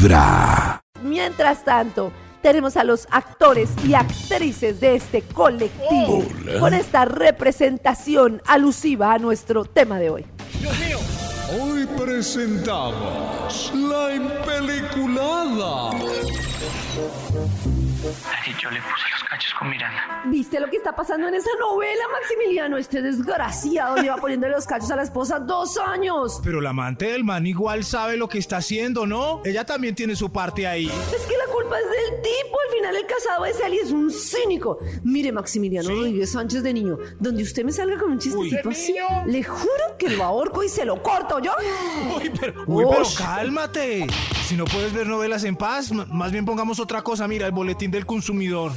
Vibra. Mientras tanto, tenemos a los actores y actrices de este colectivo con esta representación alusiva a nuestro tema de hoy. Hoy presentamos la impeliculada. Así yo le puse los cachos con Miranda. ¿Viste lo que está pasando en esa novela, Maximiliano? Este desgraciado lleva poniéndole los cachos a la esposa dos años. Pero la amante del man igual sabe lo que está haciendo, ¿no? Ella también tiene su parte ahí. Es que la culpa es del tipo. Al final el casado es él y es un cínico. Mire, Maximiliano Rodríguez Sánchez de niño, donde usted me salga con un chistecito Uy, así, niño. le juro que lo ahorco y se lo corto yo. Uy, pero, uy, pero cálmate. Si no puedes ver novelas en paz, más bien pongamos otra cosa. Mira, el boletín del consumidor.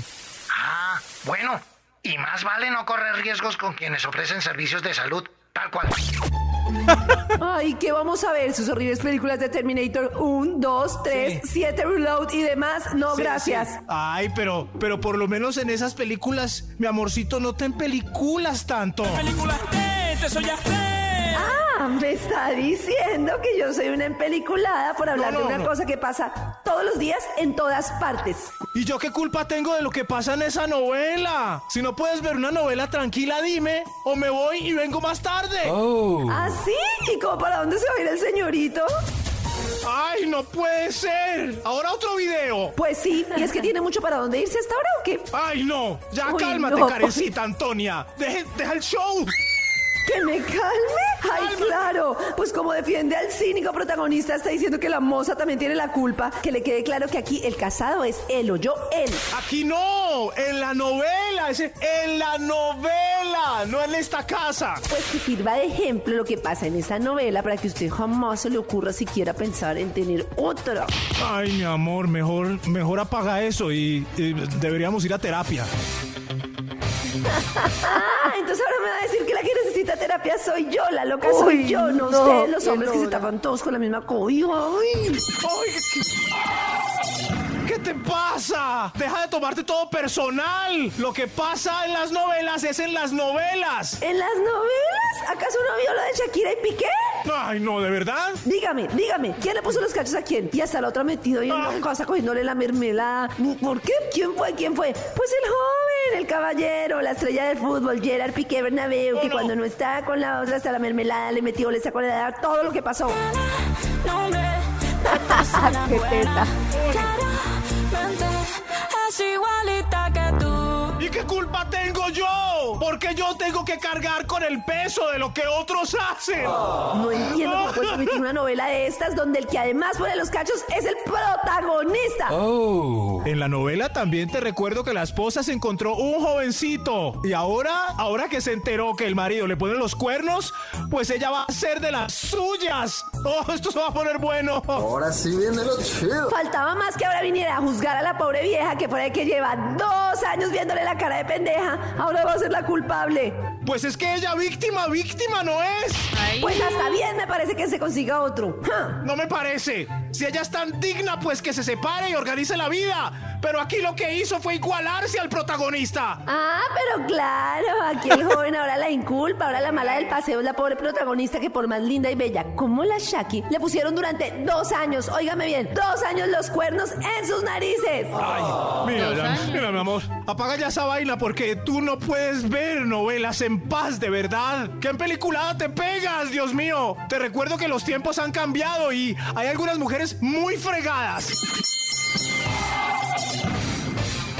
Ah, bueno. Y más vale no correr riesgos con quienes ofrecen servicios de salud. Tal cual. Ay, ¿qué vamos a ver? Sus horribles películas de Terminator 1, 2, 3, 7 Reload y demás. No, Sí, gracias. sí. Ay, pero, pero por lo menos en esas películas, mi amorcito, no te en películas tanto. Ah, me está diciendo que yo soy una empeliculada por hablar No, no, de una no. cosa que pasa todos los días en todas partes. ¿Y yo qué culpa tengo de lo que pasa en esa novela? Si no puedes ver una novela tranquila, dime, o me voy y vengo más tarde. ¿Ah, sí? ¿Y cómo para dónde se va a ir el señorito? Ay, no puede ser. Ahora otro video. Pues sí, y es que tiene mucho para dónde irse hasta ahora o qué? Ay, no. Ya Uy, cálmate, no. carecita, Antonia. Deje- deja el show. ¿Que me calme? Ay, claro. Pues como defiende al cínico protagonista, está diciendo que la moza también tiene la culpa. Que le quede claro que aquí el casado es él o yo él. Aquí no, en la novela, ese, en la novela, no en esta casa. Pues que sirva de ejemplo lo que pasa en esa novela para que usted jamás se le ocurra siquiera pensar en tener otra. Ay, mi amor, mejor, mejor apaga eso y, y deberíamos ir a terapia. Ah, entonces ahora me va a decir que la que terapia soy yo, la loca Uy, soy yo, no, no, ustedes los hombres que se tapan todos con la misma cobija. Ay. Ay, ¿qué, ¿qué te pasa? Deja de tomarte todo personal. Lo que pasa en las novelas es en las novelas. ¿En las novelas? ¿Acaso no vio lo de Shakira y Piqué? Ay, no, ¿de verdad? Dígame, dígame, ¿quién le puso los cachos a quién? Y hasta la otra metido ahí en Ah. una casa cogiéndole la mermelada. ¿Por qué? ¿Quién fue? ¿Quién fue? Pues el joven, el caballero, la estrella del fútbol, Gerard Piqué Bernabéu, que cuando no estaba con la otra hasta la mermelada le metió, le sacó la edad, todo lo que pasó. Qué teta. Qué culpa tengo yo? Porque yo tengo que cargar con el peso de lo que otros hacen. No entiendo cómo puedes emitir una novela de estas donde el que además pone los cachos es el protagonista. En la novela también te recuerdo que la esposa se encontró un jovencito. Y ahora, ahora que se enteró que el marido le pone los cuernos, pues ella va a ser de las suyas. Oh, esto se va a poner bueno. Ahora sí viene lo chido. Faltaba más que ahora viniera a juzgar a la pobre vieja que por ahí que lleva dos años viéndole la cara de pendeja. Ahora va a ser la culpable. Pues es que ella víctima, víctima no es. Pues hasta bien me parece que se consiga otro. Ja. No me parece. Si ella es tan digna, pues que se separe y organice la vida. Pero aquí lo que hizo fue igualarse al protagonista. Ah, pero claro, aquí el joven ahora la inculpa, ahora la mala del paseo es la pobre protagonista que por más linda y bella como la Shaki, le pusieron durante dos años, óigame bien, dos años los cuernos en sus narices. Ay, mira, ya- mira, mi amor, apaga ya esa vaina porque tú no puedes ver novelas en paz, de verdad. ¿Qué en peliculada te pegas, Dios mío? Te recuerdo que los tiempos han cambiado y hay algunas mujeres muy fregadas.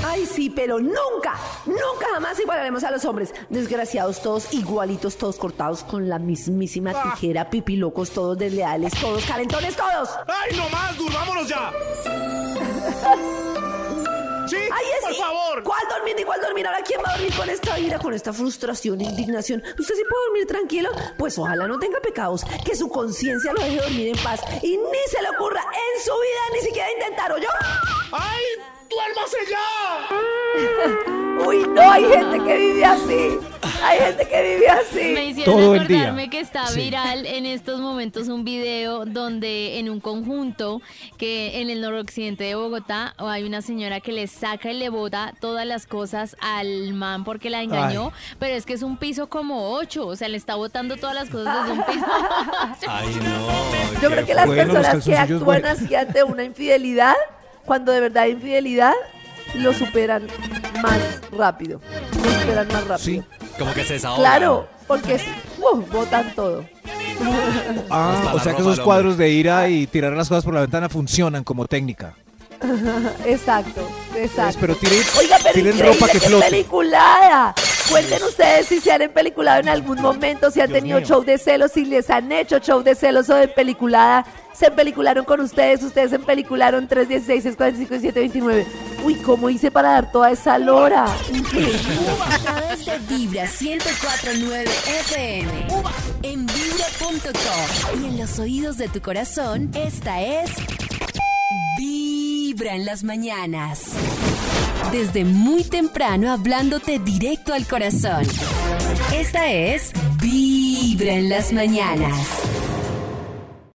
Ay, sí, pero nunca, nunca jamás igualaremos a los hombres. Desgraciados todos, igualitos, todos cortados con la mismísima Ah. tijera, pipilocos, todos desleales, todos calentones, todos. ¡Ay, no más! ¡Durmámonos ya! ¿Sí? Ay, es por favor. ¿Cuál dormir ni cuál dormir? Ahora, ¿quién va a dormir con esta ira, con esta frustración, indignación? ¿Usted sí puede dormir tranquilo? Pues ojalá no tenga pecados, que su conciencia lo deje dormir en paz y ni se le ocurra en su vida ni siquiera intentar, ¿o yo? ¡Ay! ¡Duérmase ya! Uy, no, hay gente que vive así. Hay gente que vive Me así. hicieron Todo el día. acordarme que está Sí. viral en estos momentos un video donde en un conjunto que en el noroccidente de Bogotá hay una señora que le saca y le bota todas las cosas al man porque la engañó, pero es que es un piso como ocho, o sea, le está botando todas las cosas desde un piso. Ay, no. Yo creo que las bueno, personas que actúan así ante una infidelidad, cuando de verdad hay infidelidad, lo superan más rápido. Lo superan más rápido. Sí. Como que se desahoga. Claro, porque es- uh, botan todo. Ah, o sea que esos cuadros de ira y tirar las cosas por la ventana funcionan como técnica. Exacto, exacto. Pero tiren, Oiga, pero tiren ropa que que flote. peliculada. Cuenten ustedes si se han empeliculado en algún momento, si han Dios tenido mío. show de celos, si les han hecho show de celos o de peliculada. Se empelicularon con ustedes, ustedes se empelicularon 316, 645 y 729. Uy, ¿cómo hice para dar toda esa lora? Través de Vibra 1049 FM. En vibra.com. Y en los oídos de tu corazón, esta es. En las mañanas. Desde muy temprano hablándote directo al corazón. Esta es Vibra en las mañanas.